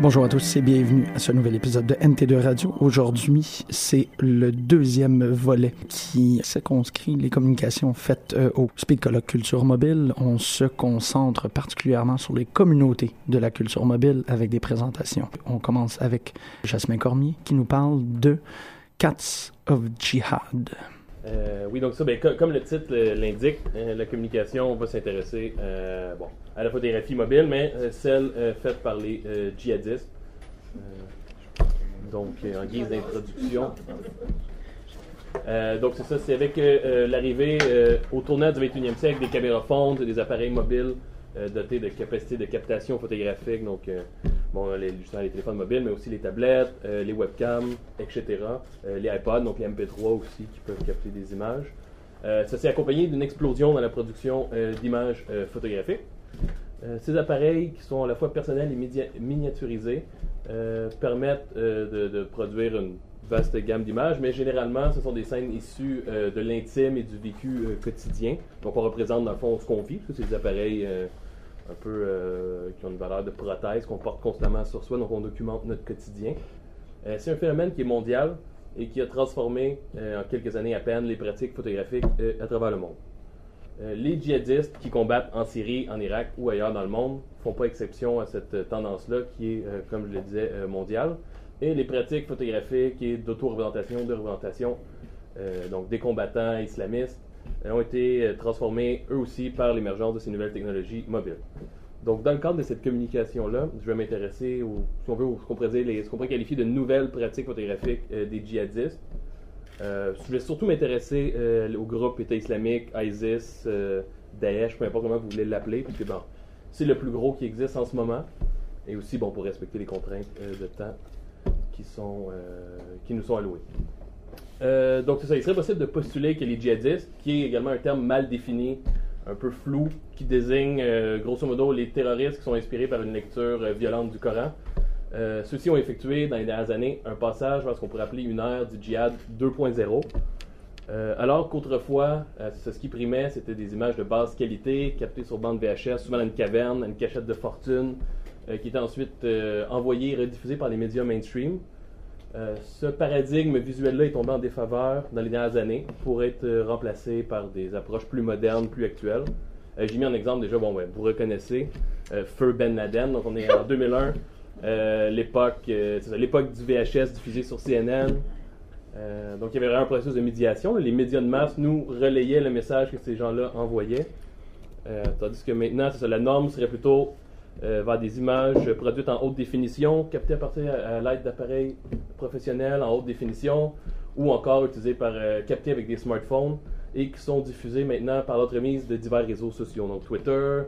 Bonjour à tous et bienvenue à ce nouvel épisode de NT2 Radio. Aujourd'hui, c'est le deuxième volet qui circonscrit les communications faites euh, au Speed Colloque Culture Mobile. On se concentre particulièrement sur les communautés de la culture mobile avec des présentations. On commence avec Jasmin Cormier qui nous parle de Cats of Jihad. Euh, oui, donc ça, ben, co- comme le titre l'indique, euh, la communication va s'intéresser à la photographie mobile, mais euh, celle euh, faite par les euh, djihadistes. Donc, en guise d'introduction. Donc, c'est ça, c'est avec l'arrivée au tournant du 21e siècle des caméras fondes, des appareils mobiles dotés de capacités de captation photographique, donc bon, justement, les téléphones mobiles, mais aussi les tablettes, les webcams, etc. Les iPods, donc les MP3 aussi qui peuvent capter des images. Ça s'est accompagné d'une explosion dans la production d'images photographiques. Euh, ces appareils, qui sont à la fois personnels et miniaturisés, euh, permettent euh, de, produire une vaste gamme d'images, mais généralement, ce sont des scènes issues de l'intime et du vécu quotidien. Donc, on représente dans le fond ce qu'on vit, parce c'est des appareils un peu qui ont une valeur de prothèse qu'on porte constamment sur soi, donc on documente notre quotidien. C'est un phénomène qui est mondial et qui a transformé en quelques années à peine les pratiques photographiques à travers le monde. Euh, les djihadistes qui combattent en Syrie, en Irak ou ailleurs dans le monde font pas exception à cette euh, tendance-là qui est, euh, comme je le disais, mondiale. Et les pratiques photographiques et d'auto-représentation, de représentation, donc des combattants islamistes, ont été transformés eux aussi par l'émergence de ces nouvelles technologies mobiles. Donc, dans le cadre de cette communication-là, je vais m'intéresser si on veut, au- ce qu'on pourrait, qualifier de nouvelles pratiques photographiques des djihadistes. Euh, je vais surtout m'intéresser euh, au groupe État islamique, ISIS, euh, Daesh, peu importe comment vous voulez l'appeler, puisque c'est le plus gros qui existe en ce moment. Et aussi, bon, pour respecter les contraintes euh, de temps qui, qui nous sont allouées. Donc, c'est ça. Il serait possible de postuler que les djihadistes, qui est également un terme mal défini, un peu flou, qui désigne grosso modo les terroristes qui sont inspirés par une lecture violente du Coran. Euh, Ceux-ci ont effectué dans les dernières années un passage vers ce qu'on pourrait appeler une ère du djihad 2.0. Euh, alors qu'autrefois, euh, ce qui primait, c'était des images de basse qualité, captées sur bande VHS, souvent dans une caverne, une cachette de fortune, euh, qui étaient ensuite euh, envoyées et rediffusées par les médias mainstream. Ce paradigme visuel-là est tombé en défaveur dans les dernières années pour être remplacé par des approches plus modernes, plus actuelles. J'ai mis en exemple déjà, bon, vous reconnaissez, Feu Ben Laden, donc on est en 2001, euh, l'époque euh, c'est ça, l'époque du VHS diffusé sur CNN. Euh, donc il y avait vraiment un processus de médiation. Les médias de masse nous relayaient le message que ces gens-là envoyaient. Euh, tandis que maintenant, ça, la norme serait plutôt euh, vers des images produites en haute définition, captées à partir à, l'aide d'appareils professionnels en haute définition, ou encore utilisées par euh, captées avec des smartphones et qui sont diffusées maintenant par l'entremise de divers réseaux sociaux, donc Twitter,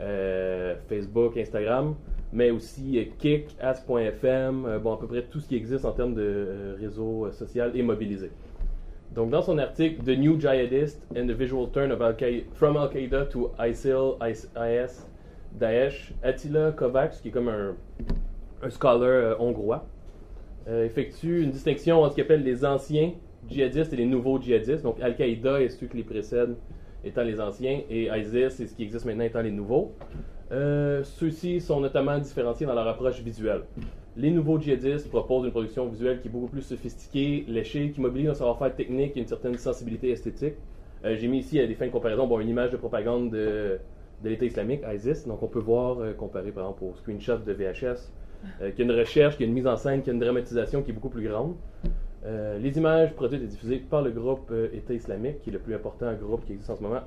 euh, Facebook, Instagram, mais aussi euh, Kik, Ask.fm, euh, bon à peu près tout ce qui existe en termes de euh, réseaux euh, social et mobilisé. Donc, dans son article The New Jihadist and the Visual Turn of Al from Al Qaeda to ISIL, IS, Daesh, Attila Kovacs, qui est comme un, un scholar hongrois, effectue une distinction entre ce qu'il appelle les anciens djihadistes et les nouveaux djihadistes. Donc, Al-Qaïda et ceux qui les précèdent étant les anciens, et ISIS et ce qui existe maintenant étant les nouveaux. Euh, Ceux-ci sont notamment différenciés dans leur approche visuelle. Les nouveaux djihadistes proposent une production visuelle qui est beaucoup plus sophistiquée, léchée, qui mobilise un savoir-faire technique et une certaine sensibilité esthétique. Euh, J'ai mis ici à des fins de comparaison une image de propagande de, l'État islamique, ISIS. Donc on peut voir, euh, comparé par exemple au screenshot de VHS, euh, qu'il y a une recherche, qu'il y a une mise en scène, qu'il y a une dramatisation qui est beaucoup plus grande. Les images produites et diffusées par le groupe État islamique, qui est le plus important groupe qui existe en ce moment,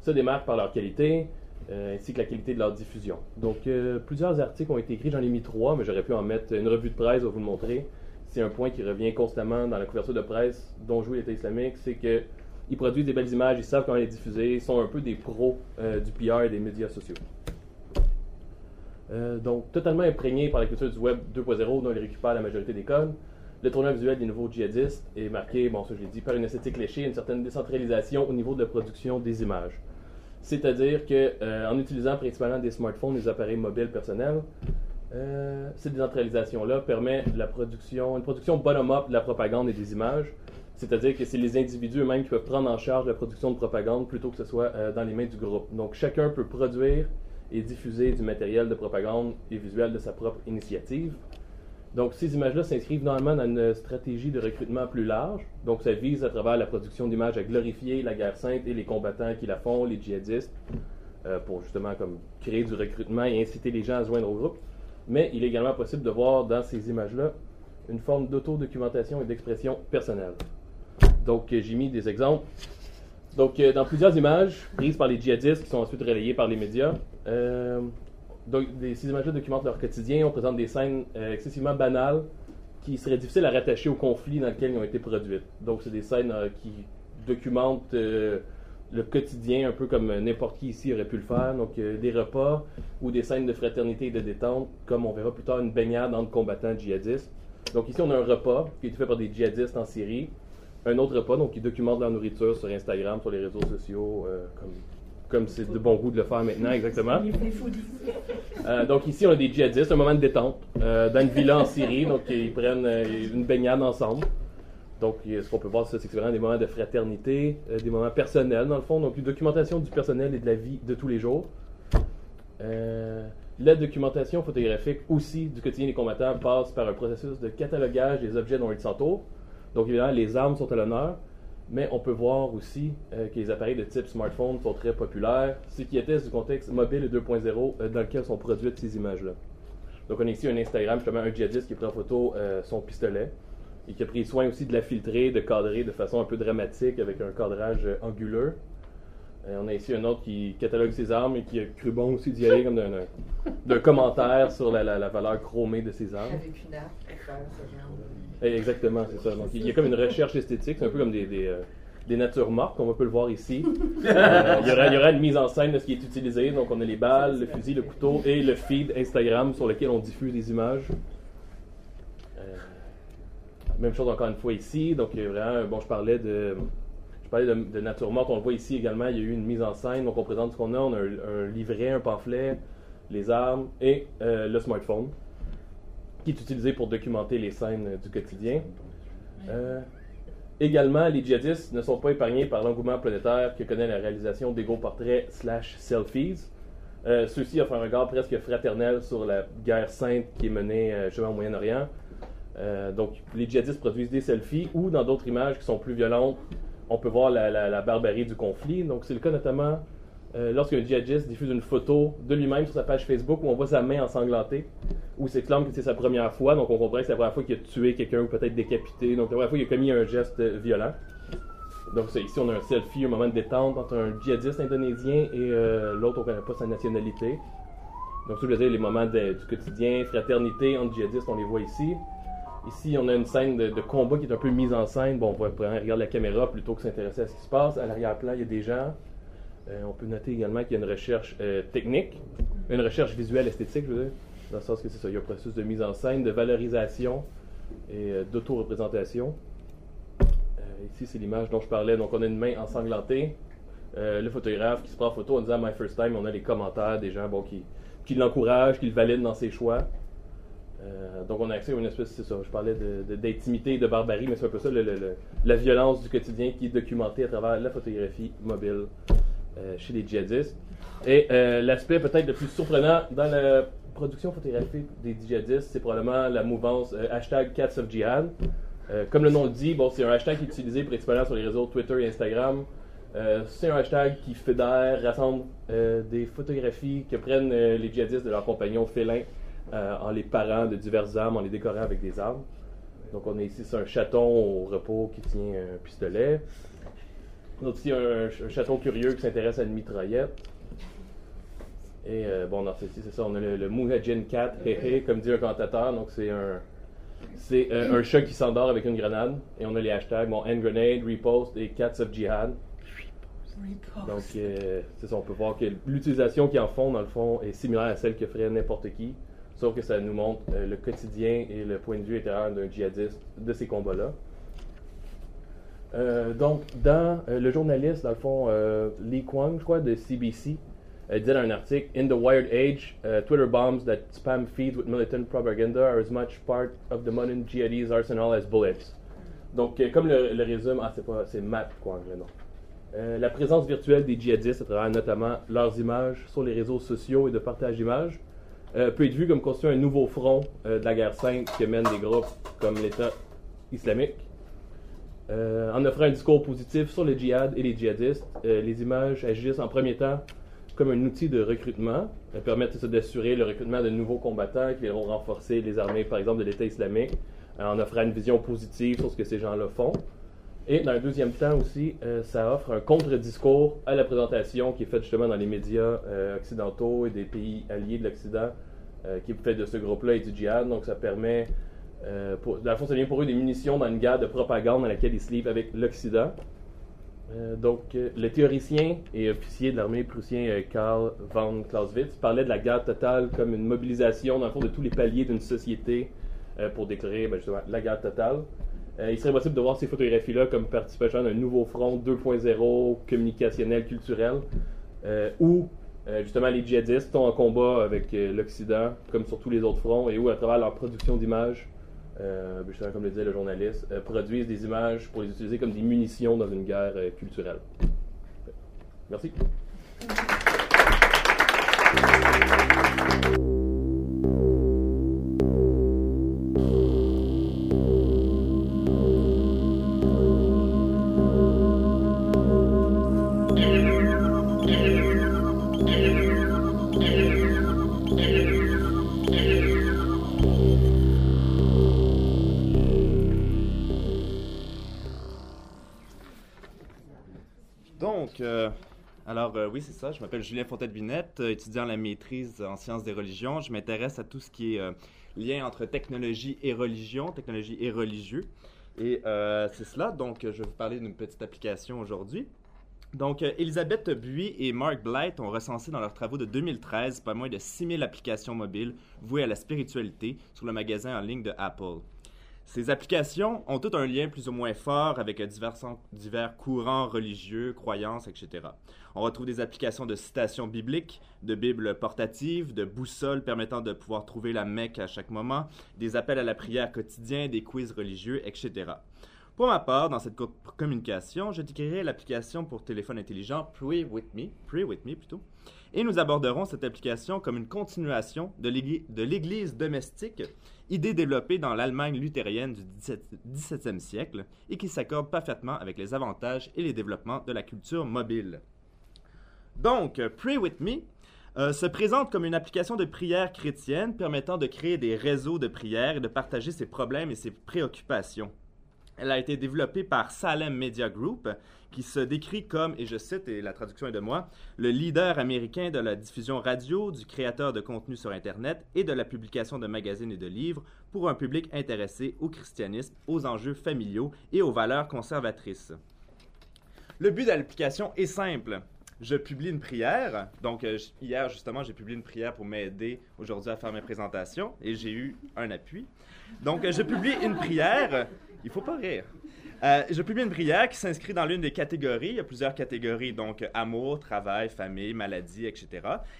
se démarquent par leur qualité, euh, ainsi que la qualité de leur diffusion. Donc, euh, plusieurs articles ont été écrits, j'en ai mis trois, mais j'aurais pu en mettre une revue de presse, je vais vous le montrer. C'est un point qui revient constamment dans la couverture de presse dont joue l'État islamique, c'est que ils produisent des belles images, ils savent comment les diffuser, ils sont un peu des pros euh, du PR et des médias sociaux. Donc, totalement imprégné par la culture du web 2.0 dont il récupère la majorité des codes, le tournoi visuel des nouveaux djihadistes est marqué, bon, ça je l'ai dit, par une esthétique léchée, une certaine décentralisation au niveau de la production des images. C'est-à-dire que euh, en utilisant principalement des smartphones, des appareils mobiles personnels, euh, cette décentralisation-là permet la production, une production bottom-up de la propagande et des images. C'est-à-dire que c'est les individus eux-mêmes qui peuvent prendre en charge la production de propagande plutôt que ce soit euh, dans les mains du groupe. Donc chacun peut produire et diffuser du matériel de propagande et visuel de sa propre initiative. Donc, ces images-là s'inscrivent normalement dans une stratégie de recrutement plus large. Donc, ça vise à travers la production d'images à glorifier la guerre sainte et les combattants qui la font, les djihadistes, euh, pour justement comme créer du recrutement et inciter les gens à se joindre au groupe. Mais il est également possible de voir dans ces images-là une forme d'autodocumentation et d'expression personnelle. Donc, euh, j'ai mis des exemples. Donc, euh, dans plusieurs images prises par les djihadistes qui sont ensuite relayées par les médias, donc, ces images-là documentent leur quotidien. On présente des scènes euh, excessivement banales qui seraient difficiles à rattacher au conflit dans lequel ils ont été produites. Donc, c'est des scènes euh, qui documentent euh, le quotidien, un peu comme n'importe qui ici aurait pu le faire. Donc, des repas ou des scènes de fraternité et de détente, comme on verra plus tard une baignade entre combattants djihadistes. Donc, ici, on a un repas qui est fait par des djihadistes en Syrie. Un autre repas, donc, qui documente la nourriture sur Instagram, sur les réseaux sociaux, comme c'est de bon goût de le faire maintenant, exactement. Euh, donc ici, on a des djihadistes, un moment de détente, euh, dans une villa en Syrie, donc ils prennent euh, une baignade ensemble. Donc ce qu'on peut voir, c'est vraiment des moments de fraternité, des moments personnels dans le fond, donc une documentation du personnel et de la vie de tous les jours. la documentation photographique aussi du quotidien des combattants passe par un processus de catalogage des objets dont ils s'entourent. Donc évidemment, les armes sont à l'honneur, mais on peut voir aussi euh, que les appareils de type smartphone sont très populaires, ce qui atteste du contexte mobile 2.0 euh, dans lequel sont produites ces images-là. Donc on a ici un Instagram, justement un djihadiste qui prend en photo euh, son pistolet et qui a pris soin aussi de la filtrer, de cadrer de façon un peu dramatique avec un cadrage anguleux. On a ici un autre qui catalogue ses armes et qui a cru bon aussi d'y aller comme d'un commentaire sur la, la, valeur chromée de ses armes. Avec une arme pour faire ce genre eh, exactement, c'est ça. Donc, il y a comme une recherche esthétique, c'est un peu comme des, des, euh, des natures mortes, comme on peut le voir ici. Euh, il, y aura, il, y aura, une mise en scène de ce qui est utilisé. Donc, on a les balles, le fusil, le couteau et le feed Instagram sur lequel on diffuse des images. Euh, même chose encore une fois ici. Donc, vraiment, bon, je parlais de. Parlais de, nature morte, on le voit ici également, il y a eu une mise en scène, donc on présente ce qu'on a, on a un, livret, un pamphlet, les armes et le smartphone qui est utilisé pour documenter les scènes euh, du quotidien. Euh, également, les djihadistes ne sont pas épargnés par l'engouement planétaire que connaît la réalisation des portraits slash selfies. Euh, Ceux-ci offrent un regard presque fraternel sur la guerre sainte qui est menée justement au Moyen-Orient. donc, les djihadistes produisent des selfies ou, dans d'autres images qui sont plus violentes, on peut voir la, barbarie du conflit. Donc, c'est le cas notamment euh, lorsqu'un djihadiste diffuse une photo de lui-même sur sa page Facebook où on voit sa main ensanglantée, où c'est clair que c'est sa première fois, donc on comprend que c'est la première fois qu'il a tué quelqu'un ou peut-être décapité, donc la première fois qu'il a commis un geste violent. Donc ici on a un selfie, un moment de détente entre un djihadiste indonésien et euh, l'autre on ne connaît pas sa nationalité. Donc ça je veux dire les moments du quotidien, fraternité entre djihadistes, on les voit ici. Ici, on a une scène de, combat qui est un peu mise en scène. Bon, on va regarder la caméra plutôt que s'intéresser à ce qui se passe. À l'arrière-plan, il y a des gens. Euh, on peut noter également qu'il y a une recherche euh, technique, une recherche visuelle esthétique, je veux dire, dans le sens que c'est ça, il y a un processus de mise en scène, de valorisation et euh, d'auto-représentation. ici, c'est l'image dont je parlais. Donc, on a une main ensanglantée. le photographe qui se prend en photo en disant My First Time, on a les commentaires des gens bon, qui, qui l'encouragent, qui le valident dans ses choix. Donc, on a accès à une espèce, c'est ça, je parlais d'intimité, de, de, barbarie, mais c'est un peu ça, la violence du quotidien qui est documentée à travers la photographie mobile. Euh, chez les djihadistes. Et euh, l'aspect peut-être le plus surprenant dans la production photographique des djihadistes, c'est probablement la mouvance euh, hashtag Cats of Jihad. comme le nom le dit, c'est un hashtag qui est utilisé principalement sur les réseaux Twitter et Instagram. c'est un hashtag qui fédère, rassemble des photographies que prennent les djihadistes de leurs compagnons félins en les parant de diverses armes, en les décorant avec des armes. Donc on a ici c'est un chaton au repos qui tient un pistolet. On a aussi un, chaton curieux qui s'intéresse à une mitraillette. Et euh, bon, dans ceci, c'est ça, on a le, le 4, comme dit un commentateur. Donc, c'est un, c'est euh, un chat qui s'endort avec une grenade. Et on a les hashtags, bon, hand grenade, repost et cats of jihad. Donc, euh, c'est ça, on peut voir que l'utilisation qu'ils en font, dans le fond, est similaire à celle que ferait n'importe qui. Sauf que ça nous montre le quotidien et le point de vue intérieur d'un djihadiste de ces combats-là. Euh, donc, dans euh, le journaliste, dans le fond, euh, Lee Kwang, je crois, de CBC, disait dans un article In the wired age, Twitter bombs that spam feeds with militant propaganda are as much part of the modern jihadis arsenal as bullets. Donc, comme le, résume, ah, c'est pas, c'est Matt Kwang, le nom. Euh, la présence virtuelle des djihadistes à travers notamment leurs images sur les réseaux sociaux et de partage d'images euh, peut être vue comme constituant un nouveau front euh, de la guerre sainte que mènent des groupes comme l'État islamique. en offrant un discours positif sur le djihad et les djihadistes, les images agissent en premier temps comme un outil de recrutement. Elles permettent d'assurer le recrutement de nouveaux combattants qui vont renforcer les armées, par exemple, de l'État islamique, en offrant une vision positive sur ce que ces gens-là font. Et dans un deuxième temps aussi, euh, ça offre un contre-discours à la présentation qui est faite justement dans les médias euh, occidentaux et des pays alliés de l'Occident, euh, qui est fait de ce groupe-là et du djihad. Donc ça permet, pour, dans le fond, ça devient pour eux des munitions dans une guerre de propagande dans laquelle ils se livrent avec l'Occident. donc le théoricien et officier de l'armée prussien Karl von Clausewitz parlait de la guerre totale comme une mobilisation dans le fond de tous les paliers d'une société pour déclarer ben, justement la guerre totale. Euh, il serait possible de voir ces photographies-là comme participation d'un nouveau front 2.0 communicationnel, culturel, euh, où euh, justement les djihadistes sont en combat avec l'Occident, comme sur tous les autres fronts, et où à travers leur production d'images, justement comme le disait le journaliste, produisent des images pour les utiliser comme des munitions dans une guerre culturelle. Merci. Oui, c'est ça. Je m'appelle Julien Fontaine-Binette, euh, étudiant la maîtrise en sciences des religions. Je m'intéresse à tout ce qui est euh, lien entre technologie et religion, technologie et religieux. Et c'est cela. Donc, je vais vous parler d'une petite application aujourd'hui. Donc, Elisabeth Buis et Mark Blight ont recensé dans leurs travaux de 2013 pas moins de 6000 applications mobiles vouées à la spiritualité sur le magasin en ligne de Apple. Ces applications ont tout un lien plus ou moins fort avec divers, divers courants religieux, croyances, etc. On retrouve des applications de citations bibliques, de bibles portatives, de boussoles permettant de pouvoir trouver la Mecque à chaque moment, des appels à la prière quotidien, des quiz religieux, etc. Pour ma part, dans cette communication, je décrirai l'application pour téléphone intelligent Pray With Me, Pray With Me plutôt, et nous aborderons cette application comme une continuation de l'Église domestique, idée développée dans l'Allemagne luthérienne du 17e siècle et qui s'accorde parfaitement avec les avantages et les développements de la culture mobile. Donc, Pray With Me euh, se présente comme une application de prière chrétienne permettant de créer des réseaux de prière et de partager ses problèmes et ses préoccupations. Elle a été développée par Salem Media Group, qui se décrit comme, et je cite, et la traduction est de moi, le leader américain de la diffusion radio, du créateur de contenu sur Internet et de la publication de magazines et de livres pour un public intéressé au christianisme, aux enjeux familiaux et aux valeurs conservatrices. Le but de l'application est simple je publie une prière. Donc, euh, hier, justement, j'ai publié une prière pour m'aider aujourd'hui à faire mes présentations et j'ai eu un appui. Donc, euh, je publie une prière. Il faut pas rire. Euh, je publie une prière qui s'inscrit dans l'une des catégories. Il y a plusieurs catégories, donc amour, travail, famille, maladie, etc.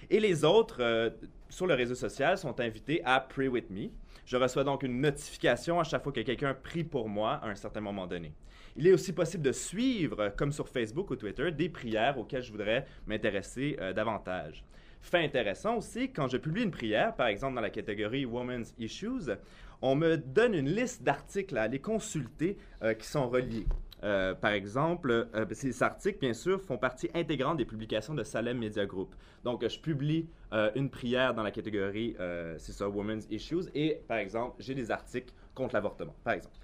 Et les autres, sur le réseau social, sont invités à Pray With Me. Je reçois donc une notification à chaque fois que quelqu'un prie pour moi à un certain moment donné. Il est aussi possible de suivre, comme sur Facebook ou Twitter, des prières auxquelles je voudrais m'intéresser euh, davantage. Fait intéressant aussi, quand je publie une prière, par exemple dans la catégorie Women's Issues, on me donne une liste d'articles à aller consulter euh, qui sont reliés. Euh, par exemple, ces articles, bien sûr, font partie intégrante des publications de Salem Media Group. Donc, je publie une prière dans la catégorie, c'est ça, Women's Issues, et par exemple, j'ai des articles contre l'avortement, par exemple.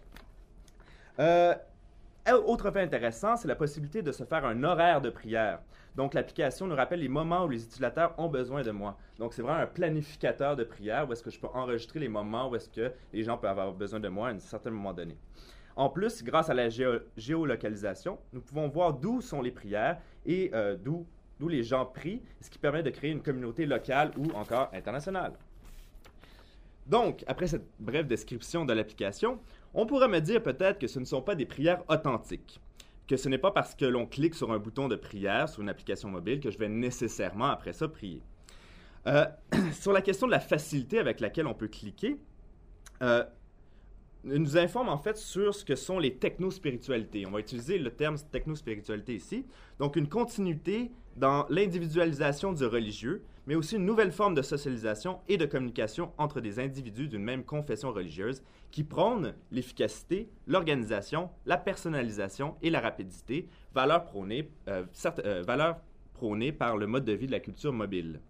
Autre fait intéressant, c'est la possibilité de se faire un horaire de prière. Donc, l'application nous rappelle les moments où les utilisateurs ont besoin de moi. Donc, c'est vraiment un planificateur de prière où est-ce que je peux enregistrer les moments où est-ce que les gens peuvent avoir besoin de moi à un certain moment donné. En plus, grâce à la géolocalisation, nous pouvons voir d'où sont les prières et euh, d'où les gens prient, ce qui permet de créer une communauté locale ou encore internationale. Donc, après cette brève description de l'application, on pourrait me dire peut-être que ce ne sont pas des prières authentiques, que ce n'est pas parce que l'on clique sur un bouton de prière sur une application mobile que je vais nécessairement après ça prier. Euh, sur la question de la facilité avec laquelle on peut cliquer, euh, nous informe en fait sur ce que sont les technospiritualités. On va utiliser le terme technospiritualité ici. Donc une continuité dans l'individualisation du religieux, mais aussi une nouvelle forme de socialisation et de communication entre des individus d'une même confession religieuse qui prône l'efficacité, l'organisation, la personnalisation et la rapidité, valeurs prônées, euh, euh, par le mode de vie de la culture mobile.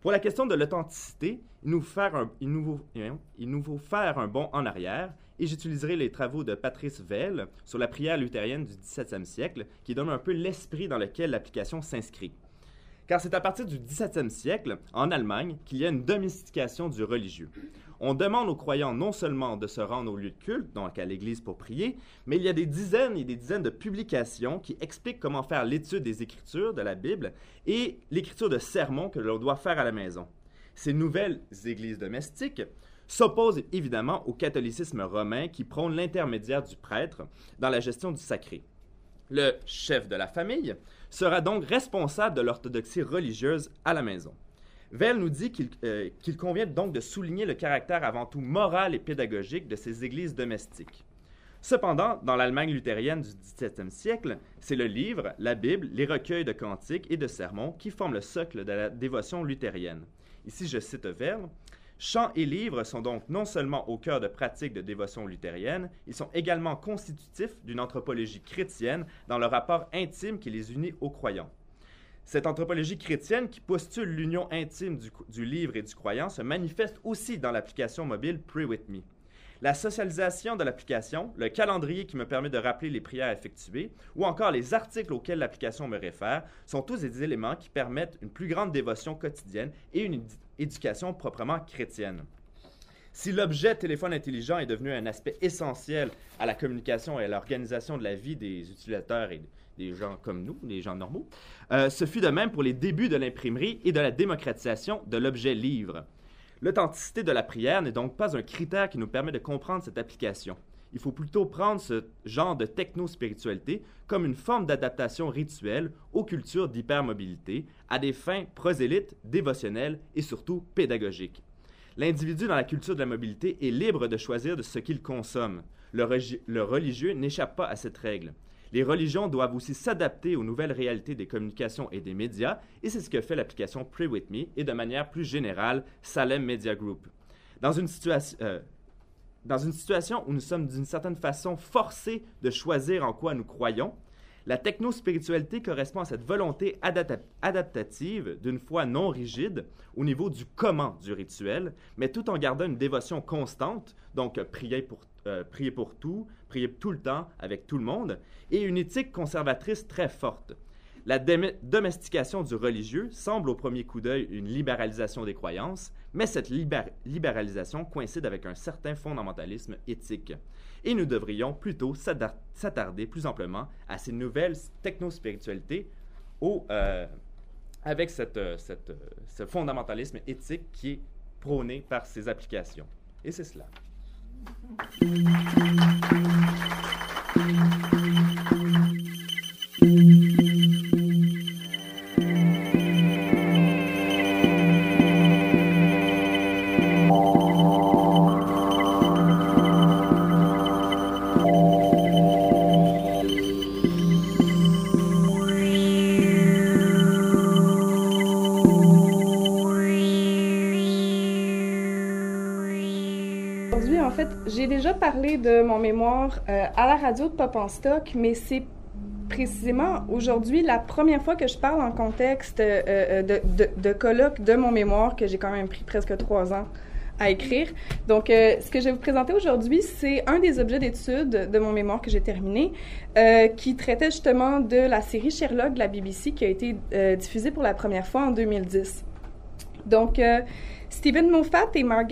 Pour la question de l'authenticité, il, nous faut faire un, un bond en arrière et j'utiliserai les travaux de Patrice Vell sur la prière luthérienne du 17e siècle qui donne un peu l'esprit dans lequel l'application s'inscrit. Car c'est à partir du 17e siècle, en Allemagne, qu'il y a une domestication du religieux. On demande aux croyants non seulement de se rendre au lieu de culte, donc à l'église pour prier, mais il y a des dizaines et des dizaines de publications qui expliquent comment faire l'étude des Écritures de la Bible et l'écriture de sermons que l'on doit faire à la maison. Ces nouvelles églises domestiques s'opposent évidemment au catholicisme romain qui prône l'intermédiaire du prêtre dans la gestion du sacré. Le chef de la famille sera donc responsable de l'orthodoxie religieuse à la maison. Vell nous dit euh, qu'il convient donc de souligner le caractère avant tout moral et pédagogique de ces églises domestiques. Cependant, dans l'Allemagne luthérienne du XVIIe siècle, c'est le livre, la Bible, les recueils de cantiques et de sermons qui forment le socle de la dévotion luthérienne. Ici, je cite Vell. Chants et livres sont donc non seulement au cœur de pratiques de dévotion luthérienne, ils sont également constitutifs d'une anthropologie chrétienne dans le rapport intime qui les unit aux croyants. Cette anthropologie chrétienne qui postule l'union intime du, du, livre et du croyant se manifeste aussi dans l'application mobile Pray With Me. La socialisation de l'application, le calendrier qui me permet de rappeler les prières effectuées, ou encore les articles auxquels l'application me réfère, sont tous des éléments qui permettent une plus grande dévotion quotidienne et une éducation proprement chrétienne. Si l'objet téléphone intelligent est devenu un aspect essentiel à la communication et à l'organisation de la vie des utilisateurs et des gens comme nous, des gens normaux, euh, ce fut de même pour les débuts de l'imprimerie et de la démocratisation de l'objet livre. L'authenticité de la prière n'est donc pas un critère qui nous permet de comprendre cette application. Il faut plutôt prendre ce genre de techno-spiritualité comme une forme d'adaptation rituelle aux cultures d'hypermobilité, à des fins prosélytes, dévotionnelles et surtout pédagogiques. L'individu dans la culture de la mobilité est libre de choisir de ce qu'il consomme. Le, religieux n'échappe pas à cette règle. Les religions doivent aussi s'adapter aux nouvelles réalités des communications et des médias, et c'est ce que fait l'application Pray With Me et de manière plus générale Salem Media Group. Dans une, euh, dans une situation où nous sommes d'une certaine façon forcés de choisir en quoi nous croyons, la techno-spiritualité correspond à cette volonté adaptative d'une foi non rigide au niveau du comment du rituel, mais tout en gardant une dévotion constante, donc prier pour, euh, prier pour tout, prier tout le temps avec tout le monde, et une éthique conservatrice très forte. La domestication du religieux semble au premier coup d'œil une libéralisation des croyances, mais cette libéralisation coïncide avec un certain fondamentalisme éthique. Et nous devrions plutôt s'attarder plus amplement à ces nouvelles technospiritualités euh, avec cette, euh, euh, ce fondamentalisme éthique qui est prôné par ces applications. Et c'est cela. Parler de mon mémoire euh, à la radio de Pop en Stock, mais c'est précisément aujourd'hui la première fois que je parle en contexte euh, euh, de, colloque de mon mémoire que j'ai quand même pris presque trois ans à écrire. Donc, ce que je vais vous présenter aujourd'hui, c'est un des objets d'étude de mon mémoire que j'ai terminé, qui traitait justement de la série Sherlock de la BBC qui a été diffusée pour la première fois en 2010. Donc, Stephen Moffat et Mark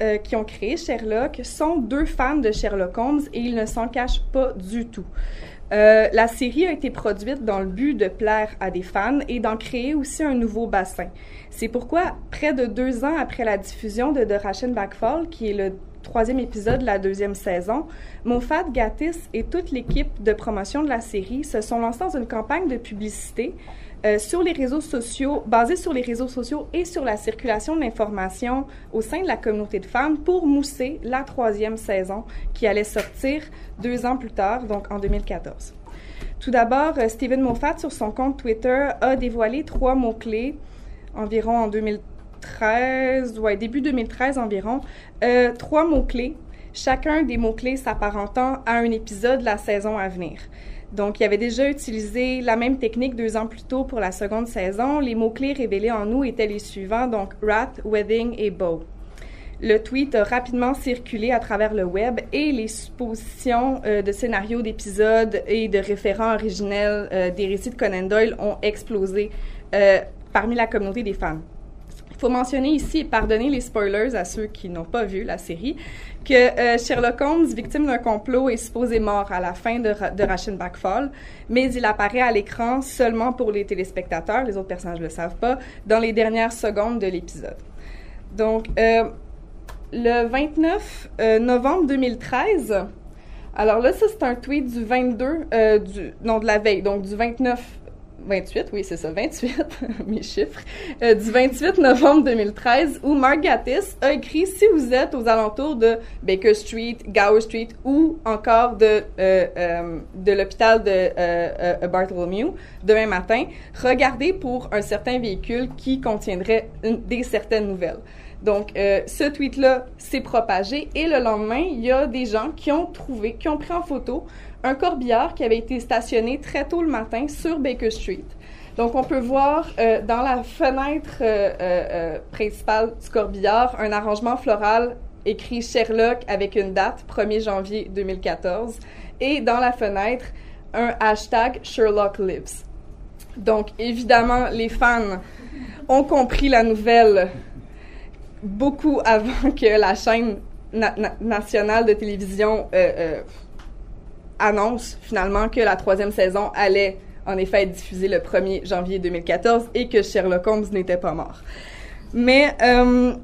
euh, qui ont créé Sherlock, sont deux fans de Sherlock Holmes et ils ne s'en cachent pas du tout. Euh, la série a été produite dans le but de plaire à des fans et d'en créer aussi un nouveau bassin. C'est pourquoi, près de deux ans après la diffusion de The Ration Backfall, qui est le troisième épisode de la deuxième saison, Moffat, Gatiss et toute l'équipe de promotion de la série se sont lancés dans une campagne de publicité euh, sur les réseaux sociaux, basée sur les réseaux sociaux et sur la circulation de l'information au sein de la communauté de fans pour mousser la troisième saison qui allait sortir deux ans plus tard, donc en 2014. Tout d'abord, euh, Steven Moffat, sur son compte Twitter, a dévoilé trois mots-clés environ en 2013, ouais, début 2013 environ, euh, trois mots-clés, chacun des mots-clés s'apparentant à un épisode de la saison à venir. Donc, il avait déjà utilisé la même technique deux ans plus tôt pour la seconde saison. Les mots-clés révélés en nous étaient les suivants, donc rat, wedding et bow. Le tweet a rapidement circulé à travers le web et les suppositions euh, de scénarios d'épisodes et de référents originels euh, des récits de Conan Doyle ont explosé euh, parmi la communauté des fans. Il faut mentionner ici et pardonner les spoilers à ceux qui n'ont pas vu la série que Sherlock Holmes, victime d'un complot, est supposé mort à la fin de, de Rachenbach Fall, mais il apparaît à l'écran seulement pour les téléspectateurs, les autres personnages ne le savent pas, dans les dernières secondes de l'épisode. Donc, le 29 euh, novembre 2013. Alors là, ça, c'est un tweet du 22, euh, du, non, de la veille, donc du 29, 28, oui, c'est ça, 28, mes chiffres, euh, du 28 novembre 2013, où Mark Gatiss a écrit si vous êtes aux alentours de Baker Street, Gower Street ou encore de, de l'hôpital de Bartholomew demain matin, regardez pour un certain véhicule qui contiendrait des certaines nouvelles. Donc, euh, ce tweet-là s'est propagé et le lendemain, il y a des gens qui ont trouvé, qui ont pris en photo un corbillard qui avait été stationné très tôt le matin sur Baker Street. Donc, on peut voir euh, dans la fenêtre euh, principale du corbillard un arrangement floral écrit Sherlock avec une date, 1er janvier 2014, et dans la fenêtre, un hashtag Sherlock Lives. Donc, évidemment, les fans ont compris la nouvelle beaucoup avant que la chaîne nationale de télévision euh, euh, annonce finalement que la troisième saison allait en effet être diffusée le 1er janvier 2014 et que Sherlock Holmes n'était pas mort. Mais euh,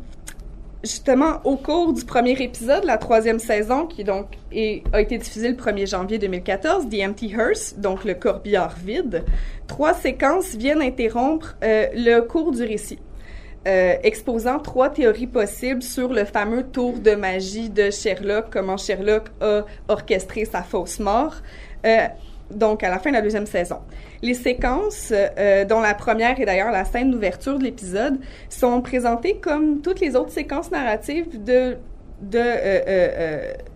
justement, au cours du premier épisode, la troisième saison, qui donc a été diffusée le 1er janvier 2014, The Empty Hearse, donc le corbillard vide, trois séquences viennent interrompre le cours du récit. Euh, exposant trois théories possibles sur le fameux tour de magie de Sherlock, comment Sherlock a orchestré sa fausse mort. Euh, donc, à la fin de la deuxième saison. Les séquences, euh, dont la première est d'ailleurs la scène d'ouverture de l'épisode, sont présentées comme toutes les autres séquences narratives de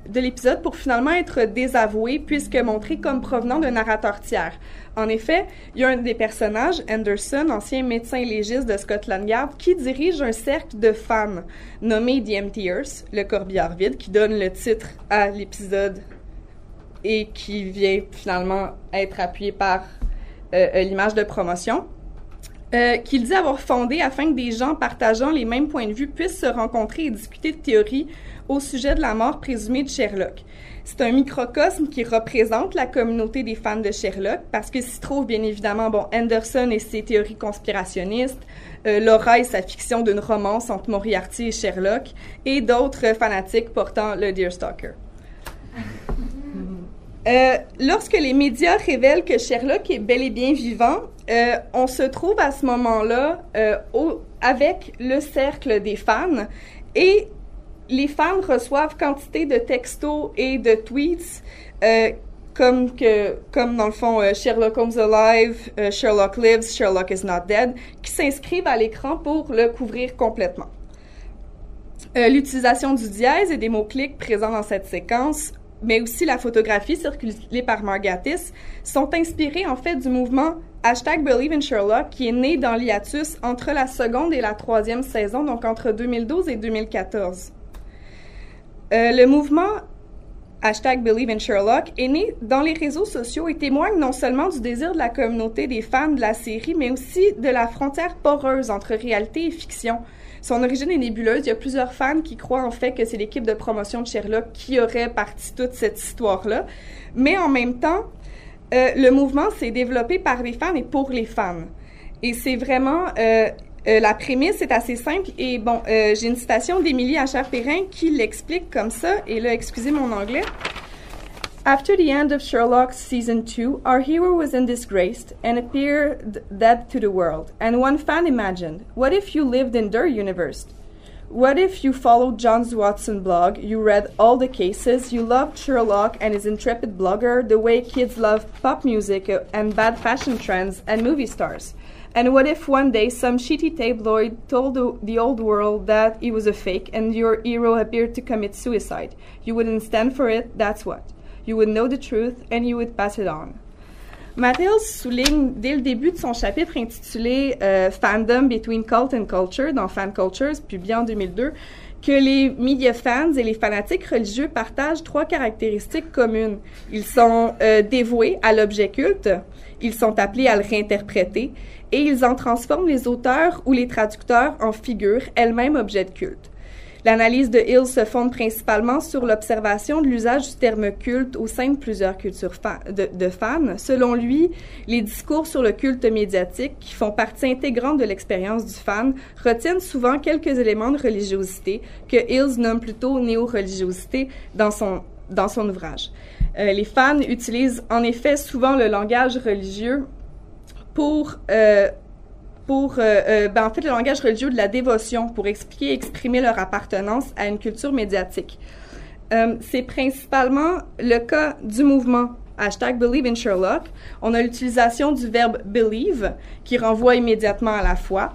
de l'épisode pour finalement être désavouées puisque montrées comme provenant d'un narrateur tiers. En effet, il y a un des personnages, Anderson, ancien médecin légiste de Scotland Yard, qui dirige un cercle de fans nommé The Emptiers, le corbillard vide, qui donne le titre à l'épisode et qui vient finalement être appuyé par euh, euh l'image de promotion. Euh, qu'il dit avoir fondé afin que des gens partageant les mêmes points de vue puissent se rencontrer et discuter de théories au sujet de la mort présumée de Sherlock. C'est un microcosme qui représente la communauté des fans de Sherlock parce que s'y trouve bien évidemment bon Anderson et ses théories conspirationnistes, euh, Laura et sa fiction d'une romance entre Moriarty et Sherlock et d'autres fanatiques portant le Deerstalker. Euh, lorsque les médias révèlent que Sherlock est bel et bien vivant, euh, on se trouve à ce moment-là euh, avec le cercle des fans et les fans reçoivent quantité de textos et de tweets euh, comme que comme dans le fond Sherlock Holmes alive, Sherlock lives, Sherlock is not dead qui s'inscrivent à l'écran pour le couvrir complètement. L'utilisation du dièse et des mots-clics présents dans cette séquence mais aussi la photographie circulée par Margatis, sont inspirés en fait du mouvement Hashtag Believe in Sherlock qui est né dans l'hiatus entre la seconde et la troisième saison, donc entre 2012 et 2014. Euh, le mouvement hashtag Believe in Sherlock est né dans les réseaux sociaux et témoigne non seulement du désir de la communauté des fans de la série, mais aussi de la frontière poreuse entre réalité et fiction. Son origine est nébuleuse. Il y a plusieurs fans qui croient en fait que c'est l'équipe de promotion de Sherlock qui aurait parti toute cette histoire-là. Mais en même temps, euh, le mouvement s'est développé par les fans et pour les fans. Et c'est vraiment euh, Euh, la prémisse est assez simple et bon, euh, j'ai une citation d'Émilie Achard-Perrin qui l'explique comme ça, et là, excusez mon anglais. After the end of Sherlock season 2, our hero was in disgrace and appeared dead to the world. And one fan imagined, what if you lived in their universe? What if you followed John Watson blog, you read all the cases, you loved Sherlock and his intrepid blogger the way kids love pop music uh, and bad fashion trends and movie stars? And what if one day some shitty tabloid told the, the old world that he was a fake and your hero appeared to commit suicide? You wouldn't stand for it, that's what. You would know the truth and you would pass it on. Souligne dès le début de son chapitre intitulé euh, Fandom Between Cult and Culture dans Fan Cultures, publié en 2002, que les media fans et les fanatiques religieux partagent trois caractéristiques communes. Ils sont euh, dévoués à l'objet culte, ils sont appelés à le réinterpréter et ils en transforment les auteurs ou les traducteurs en figures, elles-mêmes objets de culte. L'analyse de Hill se fonde principalement sur l'observation de l'usage du terme culte au sein de plusieurs cultures de, fans. Selon lui, les discours sur le culte médiatique, qui font partie intégrante de l'expérience du fan, retiennent souvent quelques éléments de religiosité que Hills nomme plutôt néo-religiosité dans son, dans son ouvrage. Euh, les fans utilisent en effet souvent le langage religieux pour euh, pour, euh, euh, ben, en fait, le langage religieux de la dévotion pour expliquer et exprimer leur appartenance à une culture médiatique. Euh, c'est principalement le cas du mouvement hashtag Believe in Sherlock. On a l'utilisation du verbe believe qui renvoie immédiatement à la foi.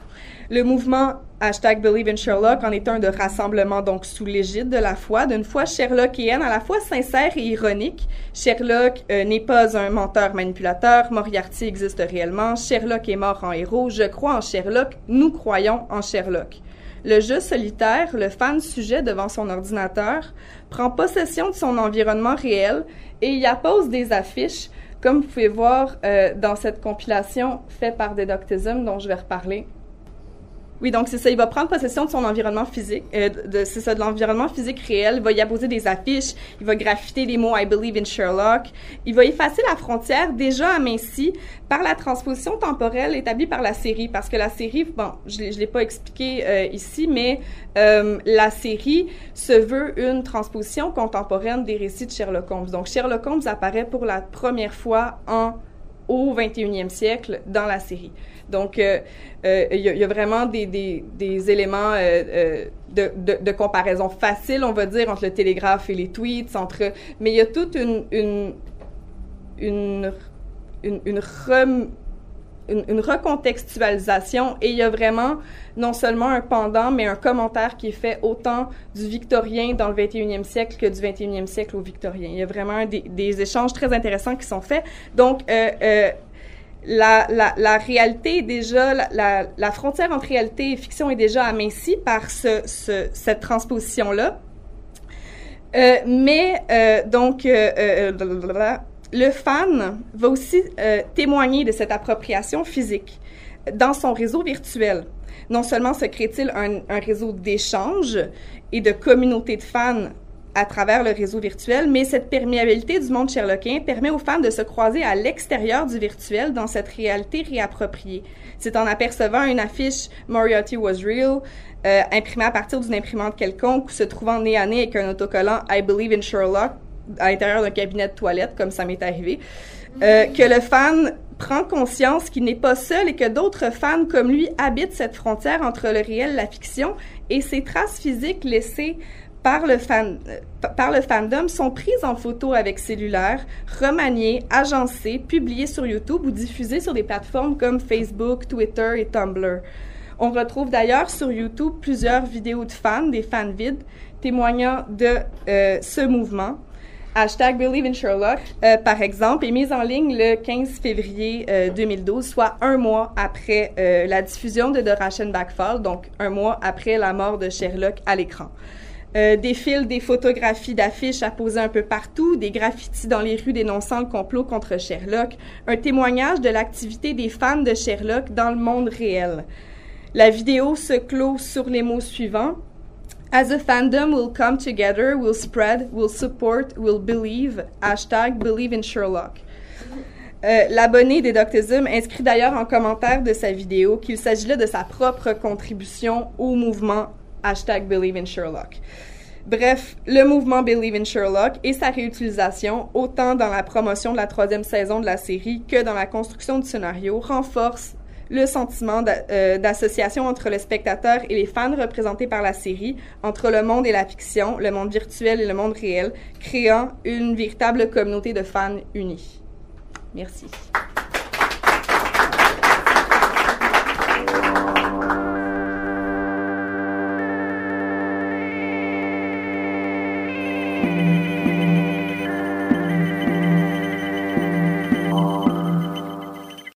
Le mouvement hashtag Believe in Sherlock en est un de rassemblement donc sous l'égide de la foi, d'une foi Sherlockienne à la fois sincère et ironique. Sherlock euh, n'est pas un menteur manipulateur, Moriarty existe réellement, Sherlock est mort en héros, je crois en Sherlock, nous croyons en Sherlock. Le jeu solitaire, le fan sujet devant son ordinateur, prend possession de son environnement réel et y appose des affiches, comme vous pouvez voir euh, dans cette compilation faite par Dedoctism dont je vais reparler oui, donc c'est ça. Il va prendre possession de son environnement physique, euh, de, c'est ça, de l'environnement physique réel. Il va y apposer des affiches. Il va graffiter les mots I believe in Sherlock. Il va effacer la frontière déjà amincie par la transposition temporelle établie par la série. Parce que la série, bon, je ne l'ai pas expliqué euh, ici, mais euh, la série se veut une transposition contemporaine des récits de Sherlock Holmes. Donc Sherlock Holmes apparaît pour la première fois en au 21e siècle dans la série. Donc, euh, euh, il y, a vraiment des, éléments euh, de, comparaison facile, on va dire, entre le télégraphe et les tweets, entre, mais il y a toute une, une, une, recontextualisation et il y a vraiment non seulement un pendant, mais un commentaire qui est fait autant du victorien dans le 21e siècle que du 21e siècle au victorien. Il y a vraiment des, échanges très intéressants qui sont faits. Donc, la, réalité déjà, la, frontière entre réalité et fiction est déjà amincie par ce, ce, cette transposition-là. Euh, mais euh, donc, euh, le fan va aussi témoigner de cette appropriation physique dans son réseau virtuel. Non seulement se crée-t-il un, un réseau d'échange et de communauté de fans à travers le réseau virtuel, mais cette perméabilité du monde sherlockien permet aux fans de se croiser à l'extérieur du virtuel dans cette réalité réappropriée. C'est en apercevant une affiche Moriarty was real, euh, imprimée à partir d'une imprimante quelconque, se trouvant nez à nez avec un autocollant I believe in Sherlock à l'intérieur d'un cabinet de toilette, comme ça m'est arrivé, euh, que le fan prend conscience qu'il n'est pas seul et que d'autres fans comme lui habitent cette frontière entre le réel et la fiction et ces traces physiques laissées par le, fan, par le fandom sont prises en photo avec cellulaire, remaniées, agencées, publiées sur YouTube ou diffusées sur des plateformes comme Facebook, Twitter et Tumblr. On retrouve d'ailleurs sur YouTube plusieurs vidéos de fans, des fans vides, témoignant de euh, ce mouvement. Hashtag Believe in Sherlock, euh, par exemple, est mise en ligne le 15 février 2012, euh, soit un mois après la diffusion de The Ration Backfall, donc un mois après la mort de Sherlock à l'écran. Euh, défilent des photographies d'affiches apposées un peu partout, des graffitis dans les rues dénonçant le complot contre Sherlock, un témoignage de l'activité des fans de Sherlock dans le monde réel. La vidéo se clôt sur les mots suivants. As a fandom will come together, will spread, will support, will believe, hashtag believe in Sherlock. Euh, L'abonné des Doctism inscrit d'ailleurs en commentaire de sa vidéo qu'il s'agit là de sa propre contribution au mouvement hashtag Believe in Sherlock. Bref, le mouvement Believe in Sherlock et sa réutilisation, autant dans la promotion de la troisième saison de la série que dans la construction du scénario, renforce le sentiment euh, d'association entre le spectateur et les fans représentés par la série, entre le monde et la fiction, le monde virtuel et le monde réel, créant une véritable communauté de fans unis. Merci.